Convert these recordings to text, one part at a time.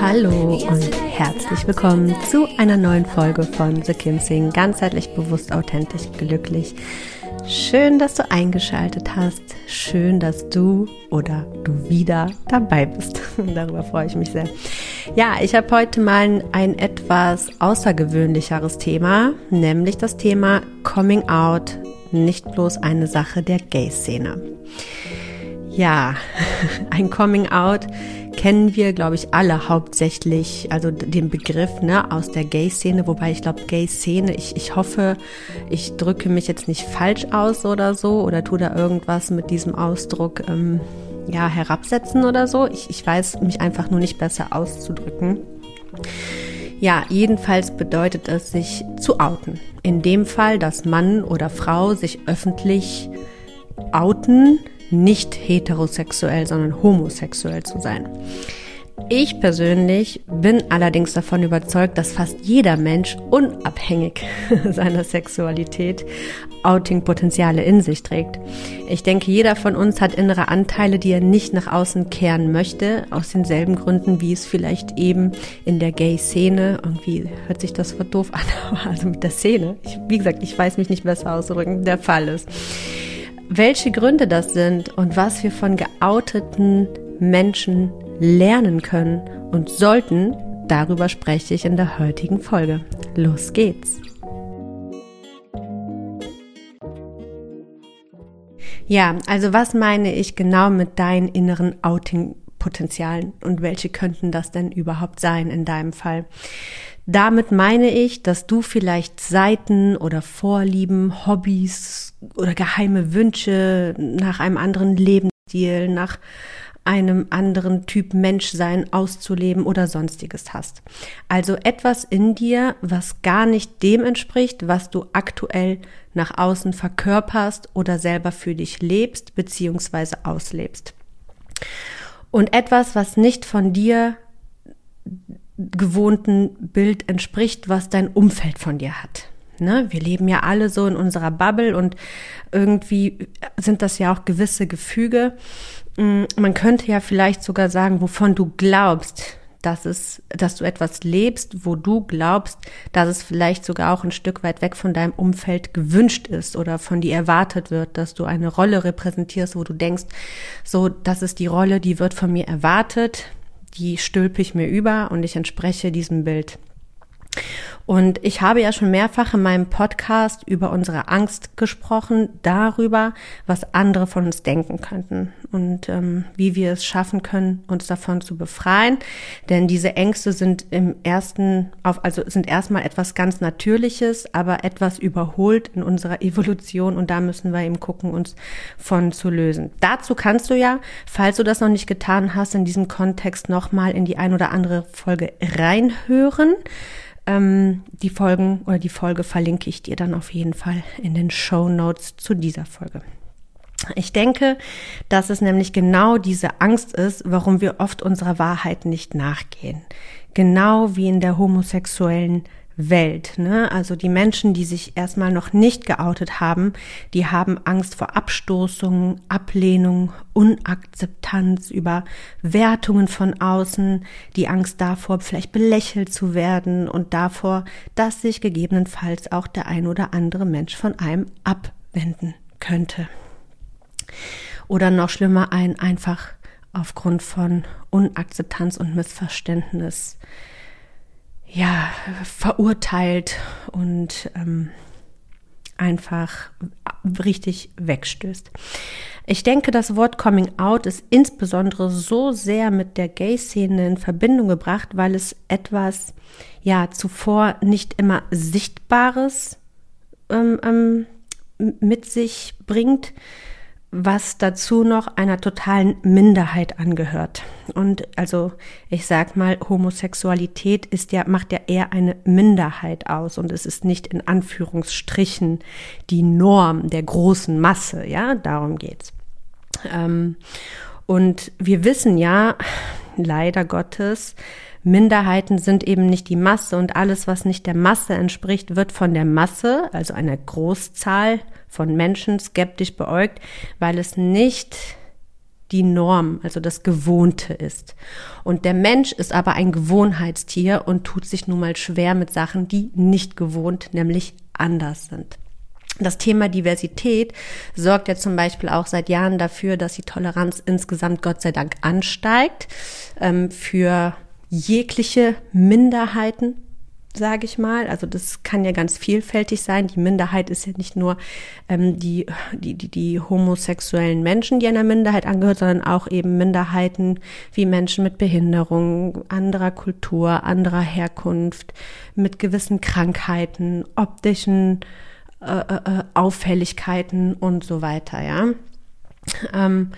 Hallo und herzlich willkommen zu einer neuen Folge von The Kim Sing. Ganzheitlich bewusst, authentisch, glücklich. Schön, dass du eingeschaltet hast. Schön, dass du oder du wieder dabei bist. Darüber freue ich mich sehr. Ja, ich habe heute mal ein etwas außergewöhnlicheres Thema, nämlich das Thema Coming Out, nicht bloß eine Sache der Gay-Szene. Ja, ein Coming Out kennen wir, glaube ich, alle hauptsächlich, also den Begriff ne, aus der Gay-Szene, wobei ich glaube, Gay-Szene, ich, ich hoffe, ich drücke mich jetzt nicht falsch aus oder so oder tue da irgendwas mit diesem Ausdruck ähm, ja, herabsetzen oder so. Ich, ich weiß mich einfach nur nicht besser auszudrücken. Ja, jedenfalls bedeutet es, sich zu outen. In dem Fall, dass Mann oder Frau sich öffentlich outen, nicht heterosexuell, sondern homosexuell zu sein. Ich persönlich bin allerdings davon überzeugt, dass fast jeder Mensch unabhängig seiner Sexualität Outing-Potenziale in sich trägt. Ich denke, jeder von uns hat innere Anteile, die er nicht nach außen kehren möchte, aus denselben Gründen, wie es vielleicht eben in der Gay-Szene, irgendwie hört sich das doof an, aber also mit der Szene, ich, wie gesagt, ich weiß mich nicht besser auszudrücken, der Fall ist. Welche Gründe das sind und was wir von geouteten Menschen lernen können und sollten, darüber spreche ich in der heutigen Folge. Los geht's! Ja, also was meine ich genau mit deinen inneren Outing-Potenzialen und welche könnten das denn überhaupt sein in deinem Fall? Damit meine ich, dass du vielleicht Seiten oder Vorlieben, Hobbys oder geheime Wünsche nach einem anderen Lebensstil, nach einem anderen Typ Menschsein auszuleben oder sonstiges hast. Also etwas in dir, was gar nicht dem entspricht, was du aktuell nach außen verkörperst oder selber für dich lebst bzw. auslebst. Und etwas, was nicht von dir gewohnten Bild entspricht, was dein Umfeld von dir hat. Ne? Wir leben ja alle so in unserer Bubble und irgendwie sind das ja auch gewisse Gefüge. Mm, man könnte ja vielleicht sogar sagen, wovon du glaubst, dass es, dass du etwas lebst, wo du glaubst, dass es vielleicht sogar auch ein Stück weit weg von deinem Umfeld gewünscht ist oder von dir erwartet wird, dass du eine Rolle repräsentierst, wo du denkst, so, das ist die Rolle, die wird von mir erwartet, die stülpe ich mir über und ich entspreche diesem Bild. Und ich habe ja schon mehrfach in meinem Podcast über unsere Angst gesprochen, darüber, was andere von uns denken könnten und ähm, wie wir es schaffen können, uns davon zu befreien. Denn diese Ängste sind im ersten, auf, also sind erstmal etwas ganz Natürliches, aber etwas überholt in unserer Evolution und da müssen wir eben gucken, uns von zu lösen. Dazu kannst du ja, falls du das noch nicht getan hast, in diesem Kontext nochmal in die ein oder andere Folge reinhören. Ähm, die Folgen oder die Folge verlinke ich dir dann auf jeden Fall in den Show Notes zu dieser Folge. Ich denke, dass es nämlich genau diese Angst ist, warum wir oft unserer Wahrheit nicht nachgehen. Genau wie in der homosexuellen Welt. Ne? Also die Menschen, die sich erstmal noch nicht geoutet haben, die haben Angst vor Abstoßung, Ablehnung, Unakzeptanz, über Wertungen von außen, die Angst davor, vielleicht belächelt zu werden und davor, dass sich gegebenenfalls auch der ein oder andere Mensch von einem abwenden könnte. Oder noch schlimmer, ein einfach aufgrund von Unakzeptanz und Missverständnis ja verurteilt und ähm, einfach richtig wegstößt. Ich denke, das Wort Coming Out ist insbesondere so sehr mit der Gay-Szene in Verbindung gebracht, weil es etwas, ja, zuvor nicht immer Sichtbares ähm, ähm, mit sich bringt, was dazu noch einer totalen Minderheit angehört. Und also ich sag mal, Homosexualität ist ja, macht ja eher eine Minderheit aus und es ist nicht in Anführungsstrichen die Norm der großen Masse, ja, darum geht's. Ähm, und wir wissen ja, leider Gottes, Minderheiten sind eben nicht die Masse und alles, was nicht der Masse entspricht, wird von der Masse, also einer Großzahl von Menschen, skeptisch beäugt, weil es nicht die Norm, also das Gewohnte ist. Und der Mensch ist aber ein Gewohnheitstier und tut sich nun mal schwer mit Sachen, die nicht gewohnt, nämlich anders sind. Das Thema Diversität sorgt ja zum Beispiel auch seit Jahren dafür, dass die Toleranz insgesamt Gott sei Dank ansteigt ähm, für jegliche Minderheiten, sage ich mal. Also das kann ja ganz vielfältig sein. Die Minderheit ist ja nicht nur ähm, die, die, die, die homosexuellen Menschen, die einer Minderheit angehört, sondern auch eben Minderheiten wie Menschen mit Behinderung, anderer Kultur, anderer Herkunft, mit gewissen Krankheiten, optischen äh, äh, äh Auffälligkeiten und so weiter, ja. Ähm,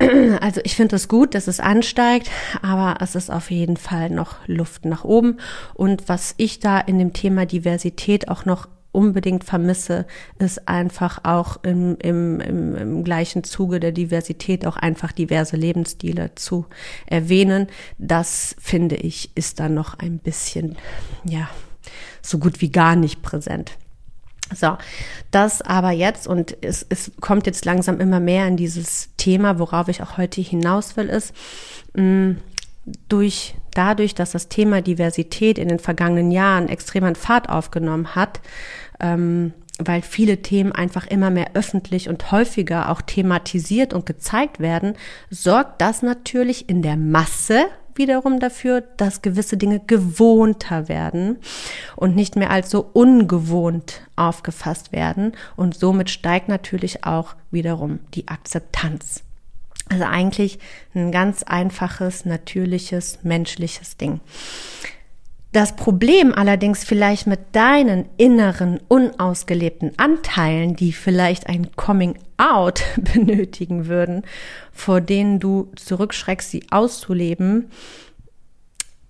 also ich finde es gut, dass es ansteigt, aber es ist auf jeden Fall noch Luft nach oben. Und was ich da in dem Thema Diversität auch noch unbedingt vermisse, ist einfach auch im, im, im, im gleichen Zuge der Diversität auch einfach diverse Lebensstile zu erwähnen. Das finde ich ist da noch ein bisschen, ja, so gut wie gar nicht präsent. So, das aber jetzt und es, es kommt jetzt langsam immer mehr in dieses Thema, worauf ich auch heute hinaus will, ist mh, mm, durch dadurch, dass das Thema Diversität in den vergangenen Jahren extrem an Fahrt aufgenommen hat, ähm, weil viele Themen einfach immer mehr öffentlich und häufiger auch thematisiert und gezeigt werden, sorgt das natürlich in der Masse wiederum dafür, dass gewisse Dinge gewohnter werden und nicht mehr als so ungewohnt aufgefasst werden. Und somit steigt natürlich auch wiederum die Akzeptanz. Also eigentlich ein ganz einfaches, natürliches, menschliches Ding. Das Problem allerdings vielleicht mit deinen inneren, unausgelebten Anteilen, die vielleicht ein Coming Out benötigen würden, vor denen du zurückschreckst, sie auszuleben,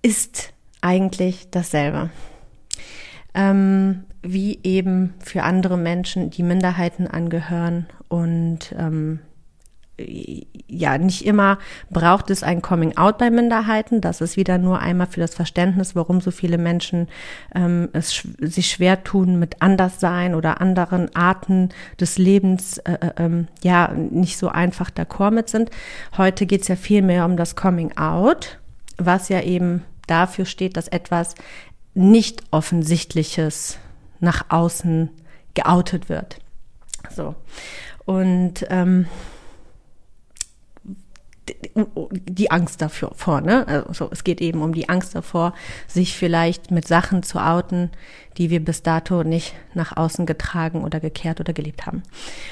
ist eigentlich dasselbe. Ähm, wie eben für andere Menschen, die Minderheiten angehören und ähm, ja, nicht immer braucht es ein Coming Out bei Minderheiten. Das ist wieder nur einmal für das Verständnis, warum so viele Menschen ähm, es sch sich schwer tun mit Anderssein oder anderen Arten des Lebens, äh, äh, ähm, ja, nicht so einfach d'accord mit sind. Heute geht es ja viel mehr um das Coming Out, was ja eben dafür steht, dass etwas nicht offensichtliches nach außen geoutet wird. So. Und ähm, die Angst dafür vor, ne? Also es geht eben um die Angst davor, sich vielleicht mit Sachen zu outen, die wir bis dato nicht nach außen getragen oder gekehrt oder gelebt haben.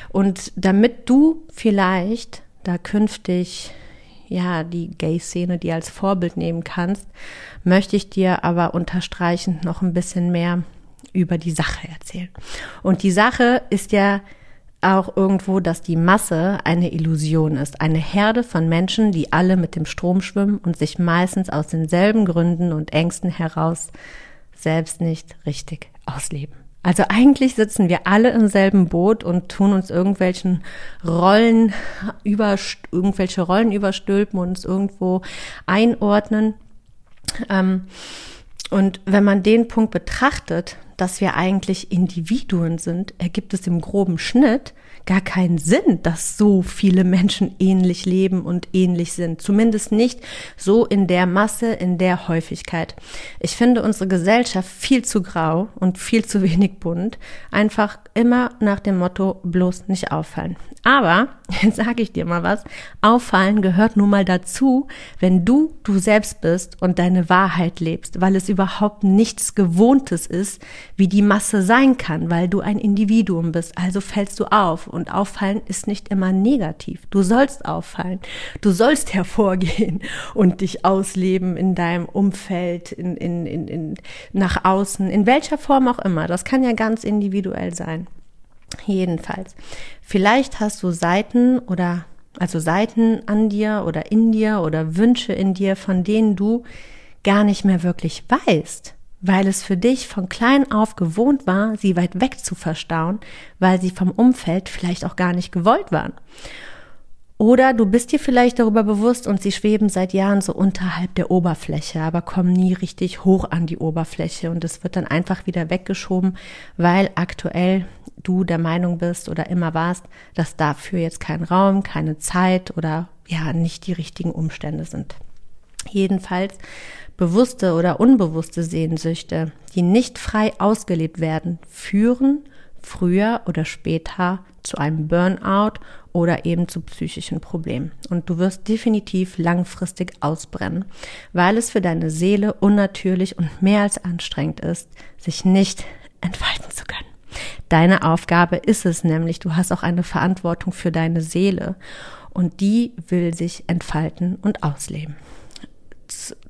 Und damit du vielleicht da künftig ja die Gay-Szene, die als Vorbild nehmen kannst, möchte ich dir aber unterstreichend noch ein bisschen mehr über die Sache erzählen. Und die Sache ist ja auch irgendwo, dass die Masse eine Illusion ist. Eine Herde von Menschen, die alle mit dem Strom schwimmen und sich meistens aus denselben Gründen und Ängsten heraus selbst nicht richtig ausleben. Also eigentlich sitzen wir alle im selben Boot und tun uns irgendwelchen Rollen über, irgendwelche Rollen überstülpen und uns irgendwo einordnen. Ähm, und wenn man den Punkt betrachtet, dass wir eigentlich Individuen sind, ergibt es im groben Schnitt gar keinen Sinn, dass so viele Menschen ähnlich leben und ähnlich sind. Zumindest nicht so in der Masse, in der Häufigkeit. Ich finde unsere Gesellschaft viel zu grau und viel zu wenig bunt. Einfach immer nach dem Motto, bloß nicht auffallen. Aber, jetzt sage ich dir mal was, auffallen gehört nun mal dazu, wenn du du selbst bist und deine Wahrheit lebst, weil es überhaupt nichts Gewohntes ist, wie die Masse sein kann, weil du ein Individuum bist. Also fällst du auf und auffallen ist nicht immer negativ. Du sollst auffallen. Du sollst hervorgehen und dich ausleben in deinem Umfeld, in, in, in, in, nach außen, in welcher Form auch immer. Das kann ja ganz individuell sein. Jedenfalls. Vielleicht hast du Seiten oder also Seiten an dir oder in dir oder Wünsche in dir, von denen du gar nicht mehr wirklich weißt, weil es für dich von klein auf gewohnt war, sie weit weg zu verstauen, weil sie vom Umfeld vielleicht auch gar nicht gewollt waren. Oder du bist dir vielleicht darüber bewusst und sie schweben seit Jahren so unterhalb der Oberfläche, aber kommen nie richtig hoch an die Oberfläche und es wird dann einfach wieder weggeschoben, weil aktuell du der Meinung bist oder immer warst, dass dafür jetzt kein Raum, keine Zeit oder ja nicht die richtigen Umstände sind. Jedenfalls bewusste oder unbewusste Sehnsüchte, die nicht frei ausgelebt werden, führen früher oder später zu einem Burnout oder eben zu psychischen Problemen. Und du wirst definitiv langfristig ausbrennen, weil es für deine Seele unnatürlich und mehr als anstrengend ist, sich nicht entfalten zu können. Deine Aufgabe ist es nämlich, du hast auch eine Verantwortung für deine Seele und die will sich entfalten und ausleben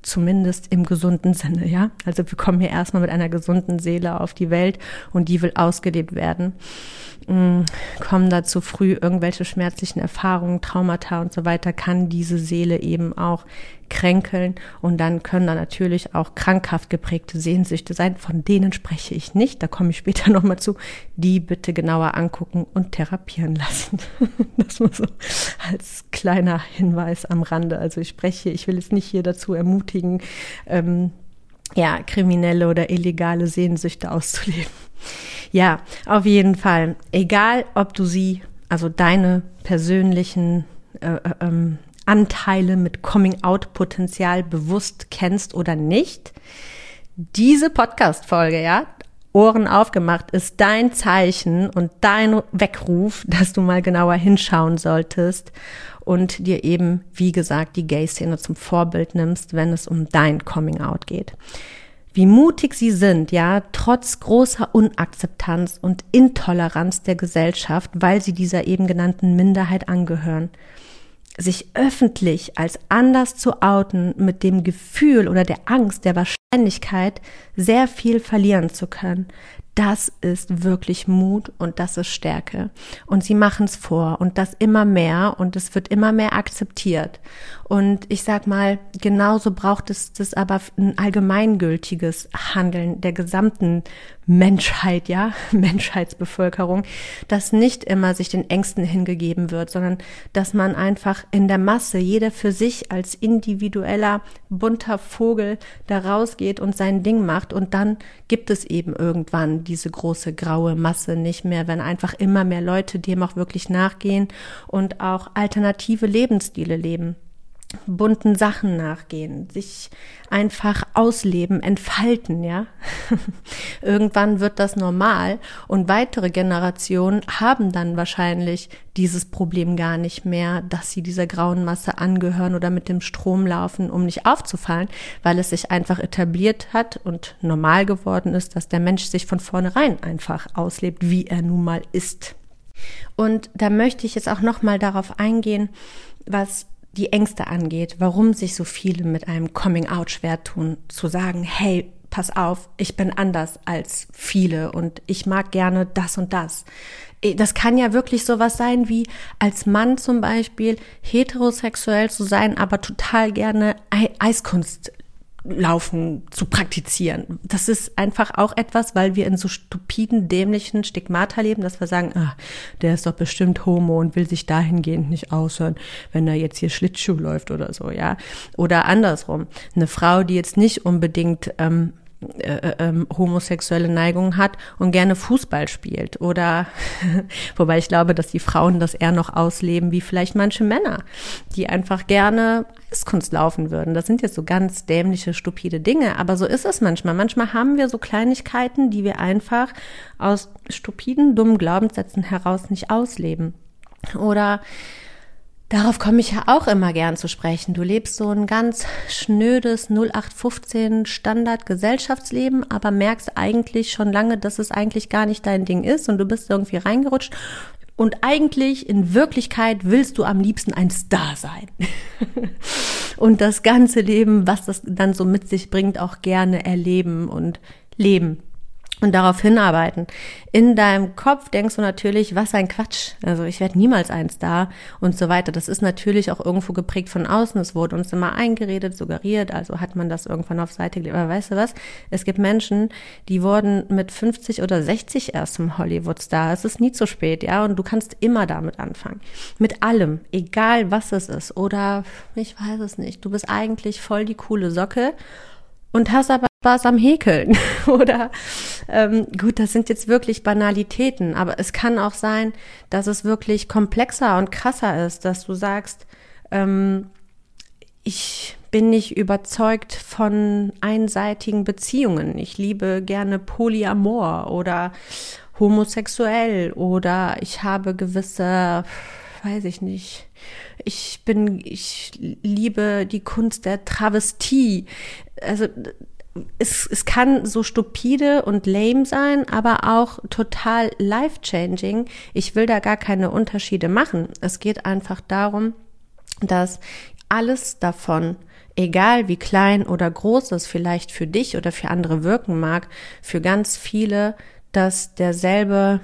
zumindest im gesunden Sinne, ja. Also wir kommen hier erstmal mit einer gesunden Seele auf die Welt und die will ausgelebt werden. Mm, kommen dazu früh irgendwelche schmerzlichen Erfahrungen, Traumata und so weiter, kann diese Seele eben auch kränkeln und dann können da natürlich auch krankhaft geprägte Sehnsüchte sein, von denen spreche ich nicht, da komme ich später nochmal zu, die bitte genauer angucken und therapieren lassen. das nur so als kleiner Hinweis am Rande. Also ich spreche, ich will jetzt nicht hier dazu ermutigen, ähm, ja, kriminelle oder illegale Sehnsüchte auszuleben. Ja, auf jeden Fall. Egal, ob du sie, also deine persönlichen äh, äh ähm, Anteile mit Coming-out-Potenzial bewusst kennst oder nicht. Diese Podcast-Folge, ja, Ohren aufgemacht, ist dein Zeichen und dein Weckruf, dass du mal genauer hinschauen solltest und dir eben, wie gesagt, die Gay-Szene zum Vorbild nimmst, wenn es um dein Coming-out geht. Wie mutig sie sind, ja, trotz großer Unakzeptanz und Intoleranz der Gesellschaft, weil sie dieser eben genannten Minderheit angehören sich öffentlich als anders zu outen mit dem Gefühl oder der Angst, der Wahrscheinlichkeit, sehr viel verlieren zu können, das ist wirklich Mut und das ist Stärke. Und sie machen es vor und das immer mehr und es wird immer mehr akzeptiert. Und ich sag mal, genauso braucht es das aber ein allgemeingültiges Handeln der gesamten Menschheit, ja, Menschheitsbevölkerung, dass nicht immer sich den Ängsten hingegeben wird, sondern dass man einfach in der Masse, jeder für sich als individueller bunter Vogel da rausgeht und sein Ding macht und dann gibt es eben irgendwann diese große graue Masse nicht mehr, wenn einfach immer mehr Leute dem auch wirklich nachgehen und auch alternative Lebensstile leben bunten Sachen nachgehen, sich einfach ausleben, entfalten, ja. Irgendwann wird das normal und weitere Generationen haben dann wahrscheinlich dieses Problem gar nicht mehr, dass sie dieser grauen Masse angehören oder mit dem Strom laufen, um nicht aufzufallen, weil es sich einfach etabliert hat und normal geworden ist, dass der Mensch sich von vornherein einfach auslebt, wie er nun mal ist. Und da möchte ich jetzt auch noch mal darauf eingehen, was die Ängste angeht, warum sich so viele mit einem Coming Out schwer tun, zu sagen, hey, pass auf, ich bin anders als viele und ich mag gerne das und das. Eh, das kann ja wirklich sowas sein wie als Mann zum Beispiel heterosexuell zu sein, aber total gerne Eiskunst Laufen zu praktizieren. Das ist einfach auch etwas, weil wir in so stupiden, dämlichen Stigmata leben, dass wir sagen, ah, der ist doch bestimmt homo und will sich dahingehend nicht aushören, wenn er jetzt hier Schlittschuh läuft oder so, ja. Oder andersrum. Eine Frau, die jetzt nicht unbedingt ähm, äh, äh, ähm, homosexuelle Neigungen hat und gerne Fußball spielt. Oder, wobei ich glaube, dass die Frauen das eher noch ausleben, wie vielleicht manche Männer, die einfach gerne Eiskunst laufen würden. Das sind jetzt so ganz dämliche, stupide Dinge, aber so ist es manchmal. Manchmal haben wir so Kleinigkeiten, die wir einfach aus stupiden, dummen Glaubenssätzen heraus nicht ausleben. Oder Darauf komme ich ja auch immer gern zu sprechen. Du lebst so ein ganz schnödes 0815 Standard Gesellschaftsleben, aber merkst eigentlich schon lange, dass es eigentlich gar nicht dein Ding ist und du bist irgendwie reingerutscht. Und eigentlich in Wirklichkeit willst du am liebsten ein Star sein. und das ganze Leben, was das dann so mit sich bringt, auch gerne erleben und leben und darauf hinarbeiten. In deinem Kopf denkst du natürlich, was ein Quatsch. Also ich werde niemals ein Star und so weiter. Das ist natürlich auch irgendwo geprägt von außen. Es wurde uns immer eingeredet, suggeriert, also hat man das irgendwann auf Seite gelegt. Aber weißt du was? Es gibt Menschen, die wurden mit 50 oder 60 erst zum Hollywood-Star. Es ist nie zu spät, ja. Und du kannst immer damit anfangen. Mit allem, egal was es ist. Oder ich weiß es nicht. Du bist eigentlich voll die coole Socke und hast aber Spaß am Häkeln. Oder ähm, gut, das sind jetzt wirklich Banalitäten, aber es kann auch sein, dass es wirklich komplexer und krasser ist, dass du sagst, ähm, ich bin nicht überzeugt von einseitigen Beziehungen. Ich liebe gerne Polyamor oder homosexuell oder ich habe gewisse, weiß ich nicht, ich bin, ich liebe die Kunst der Travestie. Also es, es kann so stupide und lame sein, aber auch total life-changing. Ich will da gar keine Unterschiede machen. Es geht einfach darum, dass alles davon, egal wie klein oder groß es vielleicht für dich oder für andere wirken mag, für ganz viele, dass derselbe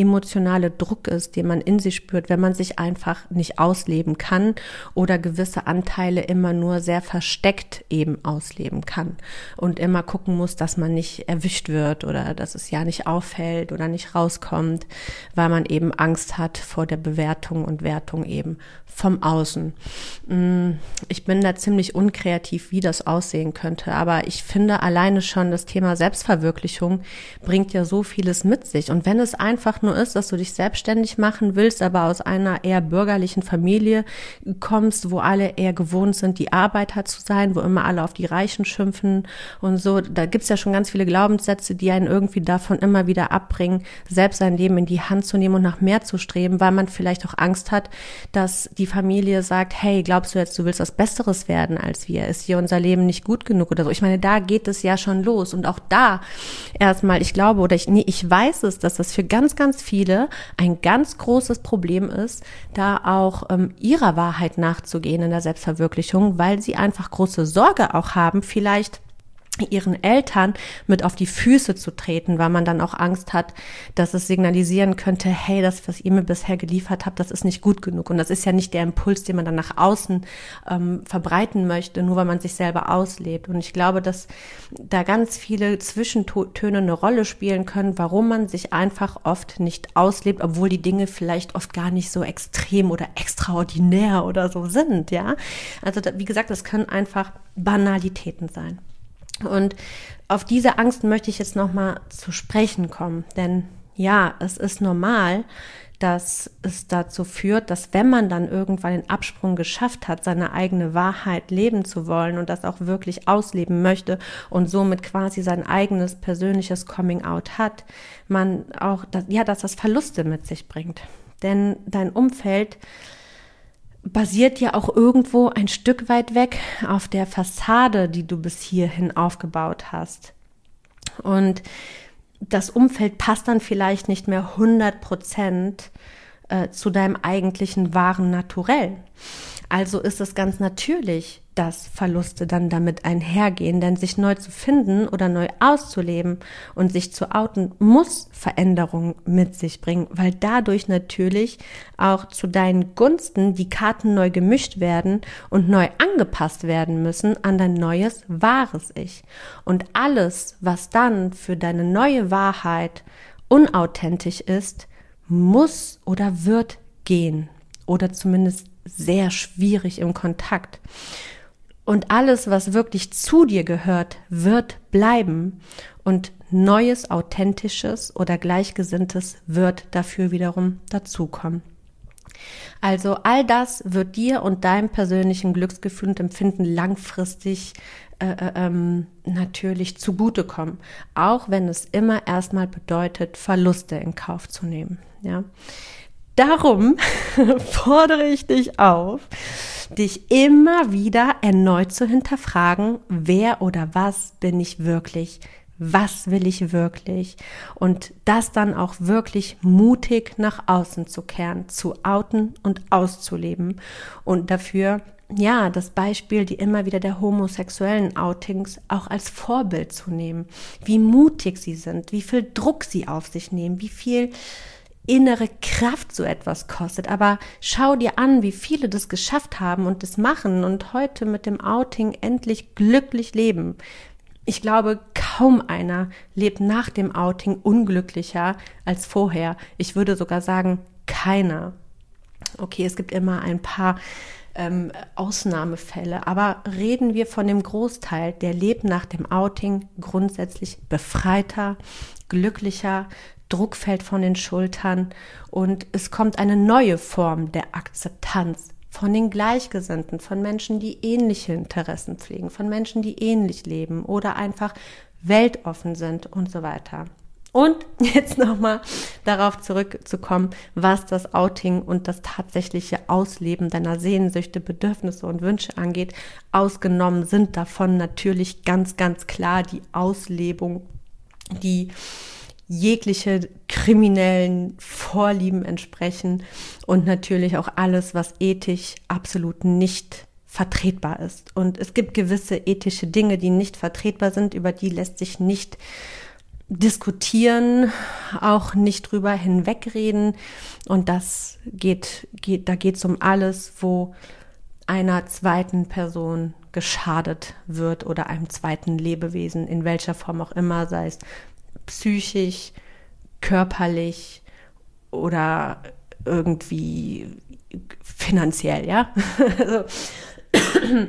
emotionale Druck ist, den man in sich spürt, wenn man sich einfach nicht ausleben kann oder gewisse Anteile immer nur sehr versteckt eben ausleben kann und immer gucken muss, dass man nicht erwischt wird oder dass es ja nicht auffällt oder nicht rauskommt, weil man eben Angst hat vor der Bewertung und Wertung eben vom Außen. Mm, ich bin da ziemlich unkreativ, wie das aussehen könnte, aber ich finde alleine schon das Thema Selbstverwirklichung bringt ja so vieles mit sich und wenn es einfach nur ist, dass du dich selbstständig machen willst, aber aus einer eher bürgerlichen Familie kommst, wo alle eher gewohnt sind, die Arbeiter zu sein, wo immer alle auf die Reichen schimpfen und so, da gibt's ja schon ganz viele Glaubenssätze, die einen irgendwie davon immer wieder abbringen, selbst sein Leben in die Hand zu nehmen und nach mehr zu streben, weil man vielleicht auch Angst hat, dass die Familie sagt, hey, glaubst du jetzt, du willst was Besseres werden als wir? Ist hier unser Leben nicht gut genug oder so? Ich meine, da geht es ja schon los. Und auch da erstmal, ich glaube oder ich, nee, ich weiß es, dass das für ganz, ganz viele ein ganz großes Problem ist, da auch ähm, ihrer Wahrheit nachzugehen in der Selbstverwirklichung, weil sie einfach große Sorge auch haben, vielleicht ihren Eltern mit auf die Füße zu treten, weil man dann auch Angst hat, dass es signalisieren könnte, hey, das, was ihr mir bisher geliefert habt, das ist nicht gut genug. Und das ist ja nicht der Impuls, den man dann nach außen ähm, verbreiten möchte, nur weil man sich selber auslebt. Und ich glaube, dass da ganz viele Zwischentöne eine Rolle spielen können, warum man sich einfach oft nicht auslebt, obwohl die Dinge vielleicht oft gar nicht so extrem oder extraordinär oder so sind, ja. Also, wie gesagt, das können einfach Banalitäten sein. Und auf diese Angst möchte ich jetzt nochmal zu sprechen kommen, denn ja, es ist normal, dass es dazu führt, dass wenn man dann irgendwann den Absprung geschafft hat, seine eigene Wahrheit leben zu wollen und das auch wirklich ausleben möchte und somit quasi sein eigenes persönliches Coming Out hat, man auch, ja, dass das Verluste mit sich bringt. Denn dein Umfeld basiert ja auch irgendwo ein Stück weit weg auf der Fassade, die du bis hierhin aufgebaut hast. Und das Umfeld passt dann vielleicht nicht mehr 100 Prozent äh, zu deinem eigentlichen wahren Naturell. Also ist es ganz natürlich, dass Verluste dann damit einhergehen, denn sich neu zu finden oder neu auszuleben und sich zu outen, muss Veränderung mit sich bringen, weil dadurch natürlich auch zu deinen Gunsten die Karten neu gemischt werden und neu angepasst werden müssen an dein neues wahres Ich. Und alles, was dann für deine neue Wahrheit unauthentisch ist, muss oder wird gehen oder zumindest sehr schwierig im Kontakt. Und alles, was wirklich zu dir gehört, wird bleiben. Und Neues, Authentisches oder Gleichgesinntes wird dafür wiederum dazukommen. Also all das wird dir und deinem persönlichen Glücksgefühl und Empfinden langfristig äh, äh, ähm, natürlich zugutekommen, auch wenn es immer erstmal bedeutet, Verluste in Kauf zu nehmen. Ja. Darum fordere ich dich auf, dich immer wieder erneut zu hinterfragen, wer oder was bin ich wirklich, was will ich wirklich? Und das dann auch wirklich mutig nach außen zu kehren, zu outen und auszuleben. Und dafür ja, das Beispiel, die immer wieder der homosexuellen Outings auch als Vorbild zu nehmen, wie mutig sie sind, wie viel Druck sie auf sich nehmen, wie viel innere Kraft so etwas kostet. Aber schau dir an, wie viele das geschafft haben und das machen und heute mit dem Outing endlich glücklich leben. Ich glaube, kaum einer lebt nach dem Outing unglücklicher als vorher. Ich würde sogar sagen, keiner. Okay, es gibt immer ein paar ähm, Ausnahmefälle. Aber reden wir von dem Großteil, der lebt nach dem Outing grundsätzlich befreiter, glücklicher, Druck fällt von den Schultern und es kommt eine neue Form der Akzeptanz von den Gleichgesinnten, von Menschen, die ähnliche Interessen pflegen, von Menschen, die ähnlich leben oder einfach weltoffen sind und so weiter. Und jetzt nochmal darauf zurückzukommen, was das Outing und das tatsächliche Ausleben deiner Sehnsüchte, Bedürfnisse und Wünsche angeht. Ausgenommen sind davon natürlich ganz, ganz klar die Auslebung, die jegliche kriminellen Vorlieben entsprechen und natürlich auch alles, was ethisch absolut nicht vertretbar ist. Und es gibt gewisse ethische Dinge, die nicht vertretbar sind, über die lässt sich nicht diskutieren, auch nicht drüber hinwegreden. Und das geht, geht, da geht es um alles, wo einer zweiten Person geschadet wird oder einem zweiten Lebewesen, in welcher Form auch immer, sei es psychisch, körperlich oder irgendwie finanziell, ja. also,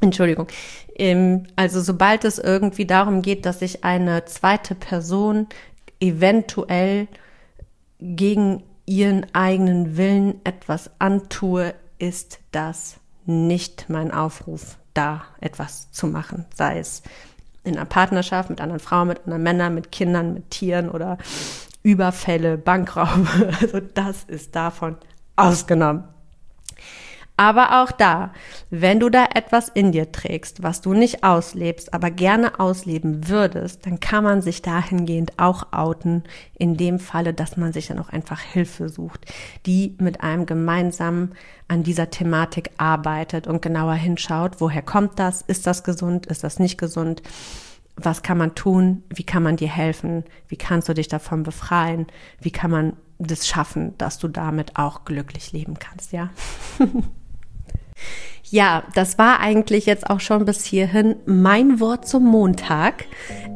Entschuldigung. Ähm, also sobald es irgendwie darum geht, dass ich eine zweite Person eventuell gegen ihren eigenen Willen etwas antue, ist das nicht mein Aufruf, da etwas zu machen. Sei es in einer Partnerschaft mit anderen Frauen, mit anderen Männern, mit Kindern, mit Tieren oder Überfälle, Bankraube. Also das ist davon ausgenommen. Aber auch da, wenn du da etwas in dir trägst, was du nicht auslebst, aber gerne ausleben würdest, dann kann man sich dahingehend auch outen, in dem Falle, dass man sich dann auch einfach Hilfe sucht, die mit einem gemeinsam an dieser Thematik arbeitet und genauer hinschaut, woher kommt das, ist das gesund, ist das nicht gesund, was kann man tun, wie kann man dir helfen, wie kannst du dich davon befreien, wie kann man das schaffen, dass du damit auch glücklich leben kannst, ja? Ja, das war eigentlich jetzt auch schon bis hierhin mein Wort zum Montag.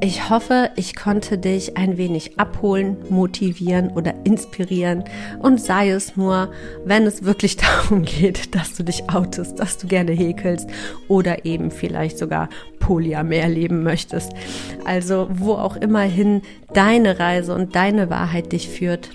Ich hoffe, ich konnte dich ein wenig abholen, motivieren oder inspirieren und sei es nur, wenn es wirklich darum geht, dass du dich outest, dass du gerne häkelst oder eben vielleicht sogar Polyamer leben möchtest. Also wo auch immerhin deine Reise und deine Wahrheit dich führt,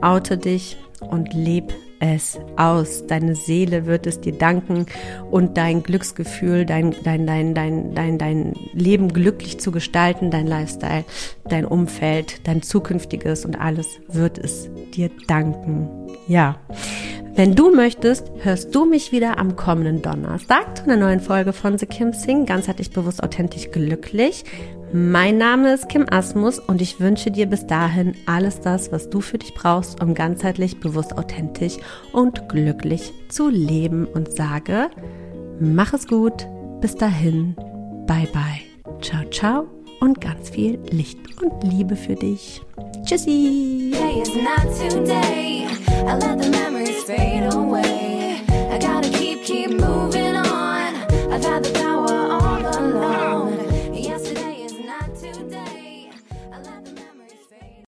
oute dich und leb es aus. Deine Seele wird es dir danken und dein Glücksgefühl, dein, dein, dein, dein, dein, dein Leben glücklich zu gestalten, dein Lifestyle, dein Umfeld, dein zukünftiges und alles wird es dir danken. Ja. Wenn du möchtest, hörst du mich wieder am kommenden Donnerstag zu einer neuen Folge von The Kim Sing, ganzheitlich bewusst authentisch glücklich. Mein Name ist Kim Asmus und ich wünsche dir bis dahin alles das, was du für dich brauchst, um ganzheitlich, bewusst, authentisch und glücklich zu leben. Und sage, mach es gut, bis dahin, bye bye, ciao, ciao. Und ganz viel Licht und Liebe für dich. Tschüssi! Hey,